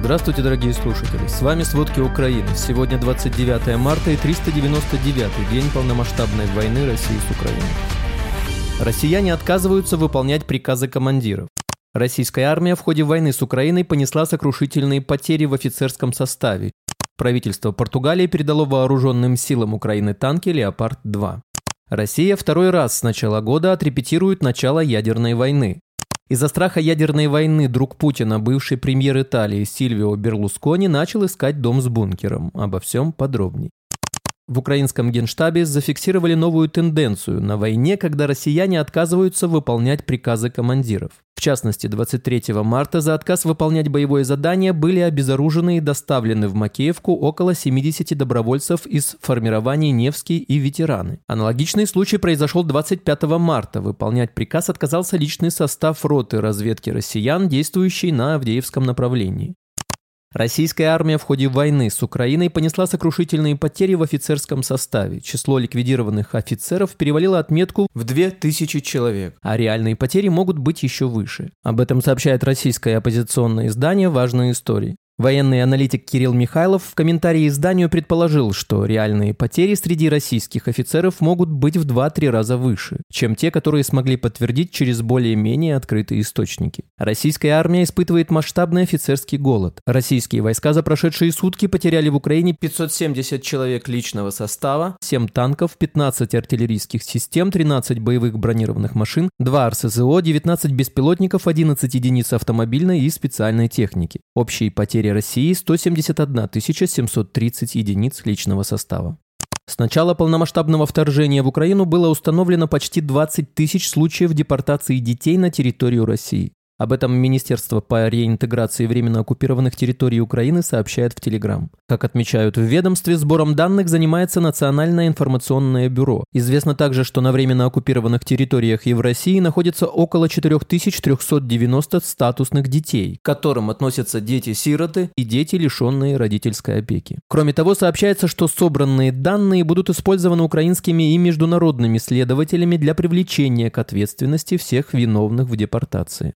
Здравствуйте, дорогие слушатели. С вами «Сводки Украины». Сегодня 29 марта и 399 день полномасштабной войны России с Украиной. Россияне отказываются выполнять приказы командиров. Российская армия в ходе войны с Украиной понесла сокрушительные потери в офицерском составе. Правительство Португалии передало вооруженным силам Украины танки «Леопард-2». Россия второй раз с начала года отрепетирует начало ядерной войны. Из-за страха ядерной войны друг Путина, бывший премьер Италии Сильвио Берлускони, начал искать дом с бункером. Обо всем подробней. В украинском генштабе зафиксировали новую тенденцию на войне, когда россияне отказываются выполнять приказы командиров. В частности, 23 марта за отказ выполнять боевое задание были обезоружены и доставлены в Макеевку около 70 добровольцев из формирований «Невский» и «Ветераны». Аналогичный случай произошел 25 марта. Выполнять приказ отказался личный состав роты разведки россиян, действующий на Авдеевском направлении. Российская армия в ходе войны с Украиной понесла сокрушительные потери в офицерском составе. Число ликвидированных офицеров перевалило отметку в 2000 человек, а реальные потери могут быть еще выше. Об этом сообщает российское оппозиционное издание «Важные истории». Военный аналитик Кирилл Михайлов в комментарии изданию предположил, что реальные потери среди российских офицеров могут быть в 2-3 раза выше, чем те, которые смогли подтвердить через более-менее открытые источники. Российская армия испытывает масштабный офицерский голод. Российские войска за прошедшие сутки потеряли в Украине 570 человек личного состава, 7 танков, 15 артиллерийских систем, 13 боевых бронированных машин, 2 РСЗО, 19 беспилотников, 11 единиц автомобильной и специальной техники. Общие потери территории России 171 730 единиц личного состава. С начала полномасштабного вторжения в Украину было установлено почти 20 тысяч случаев депортации детей на территорию России. Об этом Министерство по реинтеграции временно оккупированных территорий Украины сообщает в Телеграм. Как отмечают в ведомстве, сбором данных занимается Национальное информационное бюро. Известно также, что на временно оккупированных территориях и в России находится около 4390 статусных детей, к которым относятся дети-сироты и дети, лишенные родительской опеки. Кроме того, сообщается, что собранные данные будут использованы украинскими и международными следователями для привлечения к ответственности всех виновных в депортации.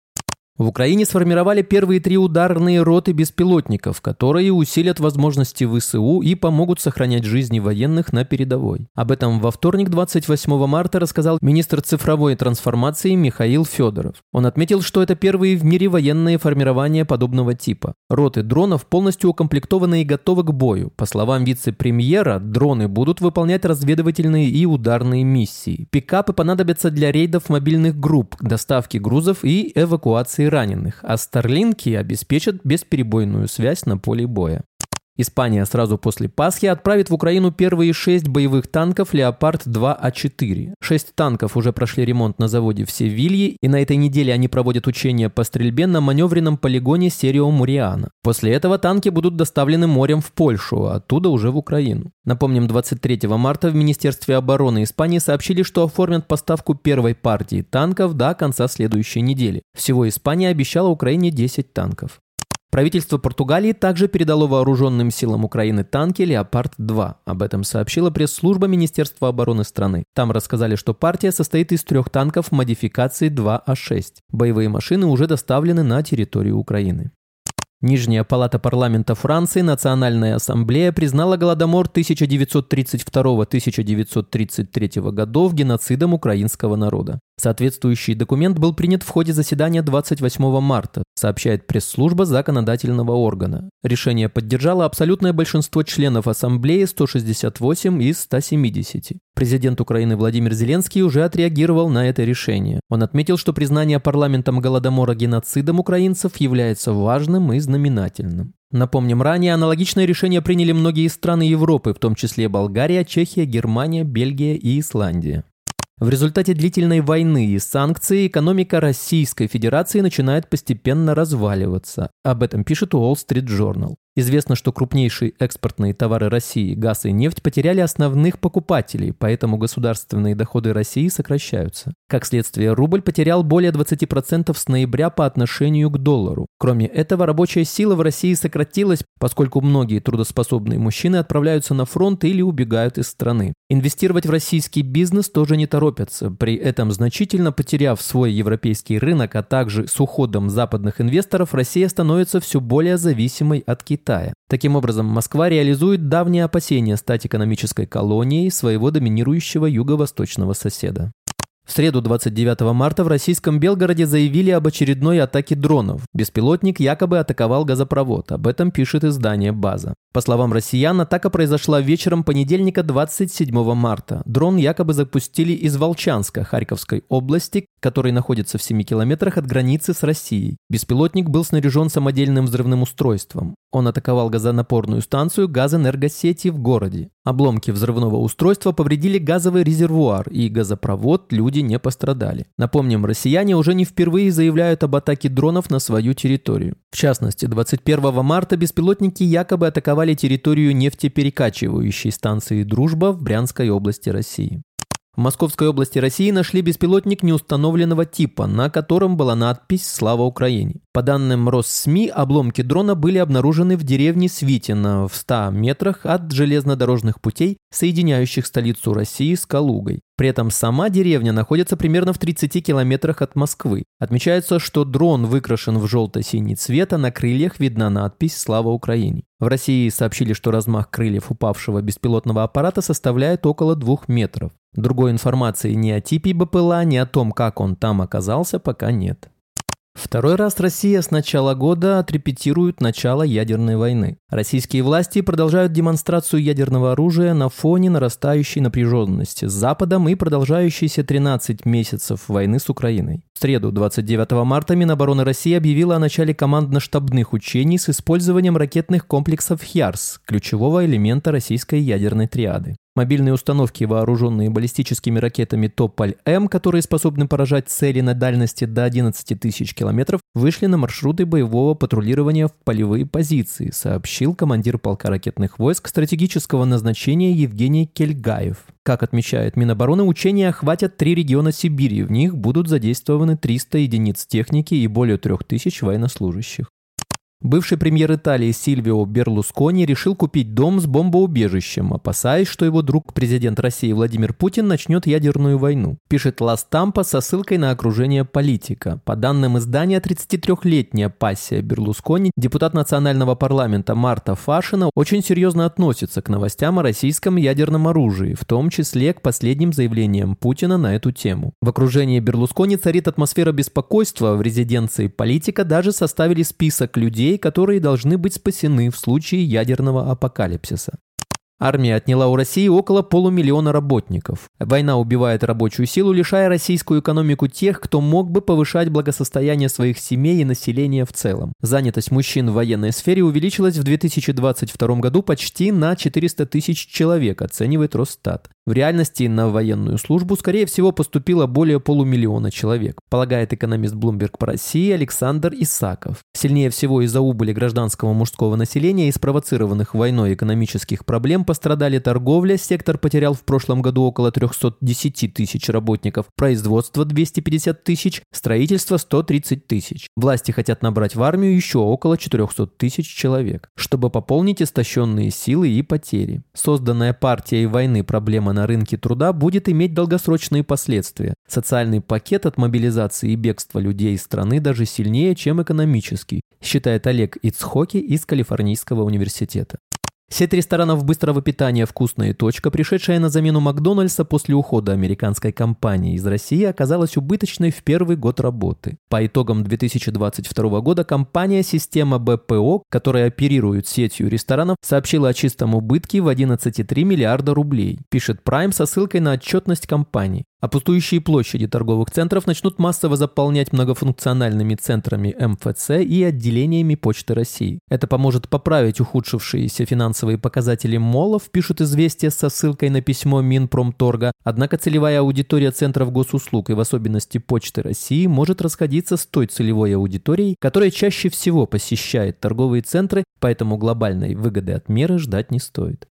В Украине сформировали первые три ударные роты беспилотников, которые усилят возможности ВСУ и помогут сохранять жизни военных на передовой. Об этом во вторник, 28 марта, рассказал министр цифровой трансформации Михаил Федоров. Он отметил, что это первые в мире военные формирования подобного типа. Роты дронов полностью укомплектованы и готовы к бою. По словам вице-премьера, дроны будут выполнять разведывательные и ударные миссии. Пикапы понадобятся для рейдов мобильных групп, доставки грузов и эвакуации раненых, а Старлинки обеспечат бесперебойную связь на поле боя. Испания сразу после Пасхи отправит в Украину первые шесть боевых танков «Леопард-2А4». Шесть танков уже прошли ремонт на заводе в Севилье, и на этой неделе они проводят учения по стрельбе на маневренном полигоне Серио Муриана. После этого танки будут доставлены морем в Польшу, а оттуда уже в Украину. Напомним, 23 марта в Министерстве обороны Испании сообщили, что оформят поставку первой партии танков до конца следующей недели. Всего Испания обещала Украине 10 танков. Правительство Португалии также передало вооруженным силам Украины танки «Леопард-2». Об этом сообщила пресс-служба Министерства обороны страны. Там рассказали, что партия состоит из трех танков модификации 2А6. Боевые машины уже доставлены на территорию Украины. Нижняя палата парламента Франции, Национальная ассамблея, признала Голодомор 1932-1933 годов геноцидом украинского народа. Соответствующий документ был принят в ходе заседания 28 марта, сообщает пресс-служба законодательного органа. Решение поддержало абсолютное большинство членов Ассамблеи 168 из 170. Президент Украины Владимир Зеленский уже отреагировал на это решение. Он отметил, что признание парламентом Голодомора геноцидом украинцев является важным и знаменательным. Напомним, ранее аналогичное решение приняли многие страны Европы, в том числе Болгария, Чехия, Германия, Бельгия и Исландия. В результате длительной войны и санкций экономика Российской Федерации начинает постепенно разваливаться. Об этом пишет Wall Street Journal. Известно, что крупнейшие экспортные товары России, газ и нефть, потеряли основных покупателей, поэтому государственные доходы России сокращаются. Как следствие, рубль потерял более 20% с ноября по отношению к доллару. Кроме этого, рабочая сила в России сократилась, поскольку многие трудоспособные мужчины отправляются на фронт или убегают из страны. Инвестировать в российский бизнес тоже не торопятся, при этом значительно потеряв свой европейский рынок, а также с уходом западных инвесторов, Россия становится все более зависимой от Китая. Таким образом, Москва реализует давние опасения стать экономической колонией своего доминирующего юго-восточного соседа. В среду 29 марта в российском Белгороде заявили об очередной атаке дронов. Беспилотник якобы атаковал газопровод. Об этом пишет издание «База». По словам россиян, атака произошла вечером понедельника 27 марта. Дрон якобы запустили из Волчанска, Харьковской области, который находится в 7 километрах от границы с Россией. Беспилотник был снаряжен самодельным взрывным устройством. Он атаковал газонапорную станцию газэнергосети в городе. Обломки взрывного устройства повредили газовый резервуар, и газопровод люди не пострадали. Напомним, россияне уже не впервые заявляют об атаке дронов на свою территорию. В частности, 21 марта беспилотники якобы атаковали территорию нефтеперекачивающей станции «Дружба» в Брянской области России. В Московской области России нашли беспилотник неустановленного типа, на котором была надпись «Слава Украине». По данным Россми, обломки дрона были обнаружены в деревне Свитино в 100 метрах от железнодорожных путей, соединяющих столицу России с Калугой. При этом сама деревня находится примерно в 30 километрах от Москвы. Отмечается, что дрон выкрашен в желто-синий цвет, а на крыльях видна надпись «Слава Украине». В России сообщили, что размах крыльев упавшего беспилотного аппарата составляет около двух метров. Другой информации ни о типе БПЛА, ни о том, как он там оказался, пока нет. Второй раз Россия с начала года отрепетирует начало ядерной войны. Российские власти продолжают демонстрацию ядерного оружия на фоне нарастающей напряженности с Западом и продолжающейся 13 месяцев войны с Украиной. В среду, 29 марта, Минобороны России объявила о начале командно-штабных учений с использованием ракетных комплексов «Хьярс», ключевого элемента российской ядерной триады. Мобильные установки, вооруженные баллистическими ракетами Тополь-М, которые способны поражать цели на дальности до 11 тысяч километров, вышли на маршруты боевого патрулирования в полевые позиции, сообщил командир полка ракетных войск стратегического назначения Евгений Кельгаев. Как отмечает Минобороны, учения охватят три региона Сибири. В них будут задействованы 300 единиц техники и более 3000 военнослужащих. Бывший премьер Италии Сильвио Берлускони решил купить дом с бомбоубежищем, опасаясь, что его друг президент России Владимир Путин начнет ядерную войну. Пишет Ла Стампа со ссылкой на окружение политика. По данным издания, 33-летняя пассия Берлускони, депутат национального парламента Марта Фашина, очень серьезно относится к новостям о российском ядерном оружии, в том числе к последним заявлениям Путина на эту тему. В окружении Берлускони царит атмосфера беспокойства, в резиденции политика даже составили список людей, людей, которые должны быть спасены в случае ядерного апокалипсиса. Армия отняла у России около полумиллиона работников. Война убивает рабочую силу, лишая российскую экономику тех, кто мог бы повышать благосостояние своих семей и населения в целом. Занятость мужчин в военной сфере увеличилась в 2022 году почти на 400 тысяч человек, оценивает Росстат. В реальности на военную службу, скорее всего, поступило более полумиллиона человек, полагает экономист Bloomberg по России Александр Исаков. Сильнее всего из-за убыли гражданского мужского населения и спровоцированных войной экономических проблем пострадали торговля, сектор потерял в прошлом году около 310 тысяч работников, производство 250 тысяч, строительство 130 тысяч. Власти хотят набрать в армию еще около 400 тысяч человек, чтобы пополнить истощенные силы и потери. Созданная партией войны проблема на рынке труда будет иметь долгосрочные последствия. Социальный пакет от мобилизации и бегства людей из страны даже сильнее, чем экономический, считает Олег Ицхоки из Калифорнийского университета. Сеть ресторанов быстрого питания «Вкусная точка», пришедшая на замену Макдональдса после ухода американской компании из России, оказалась убыточной в первый год работы. По итогам 2022 года компания «Система БПО», которая оперирует сетью ресторанов, сообщила о чистом убытке в 11,3 миллиарда рублей, пишет Prime со ссылкой на отчетность компании. А пустующие площади торговых центров начнут массово заполнять многофункциональными центрами МФЦ и отделениями Почты России. Это поможет поправить ухудшившиеся финансовые показатели молов, пишут известия со ссылкой на письмо Минпромторга. Однако целевая аудитория центров госуслуг и в особенности Почты России может расходиться с той целевой аудиторией, которая чаще всего посещает торговые центры, поэтому глобальной выгоды от меры ждать не стоит.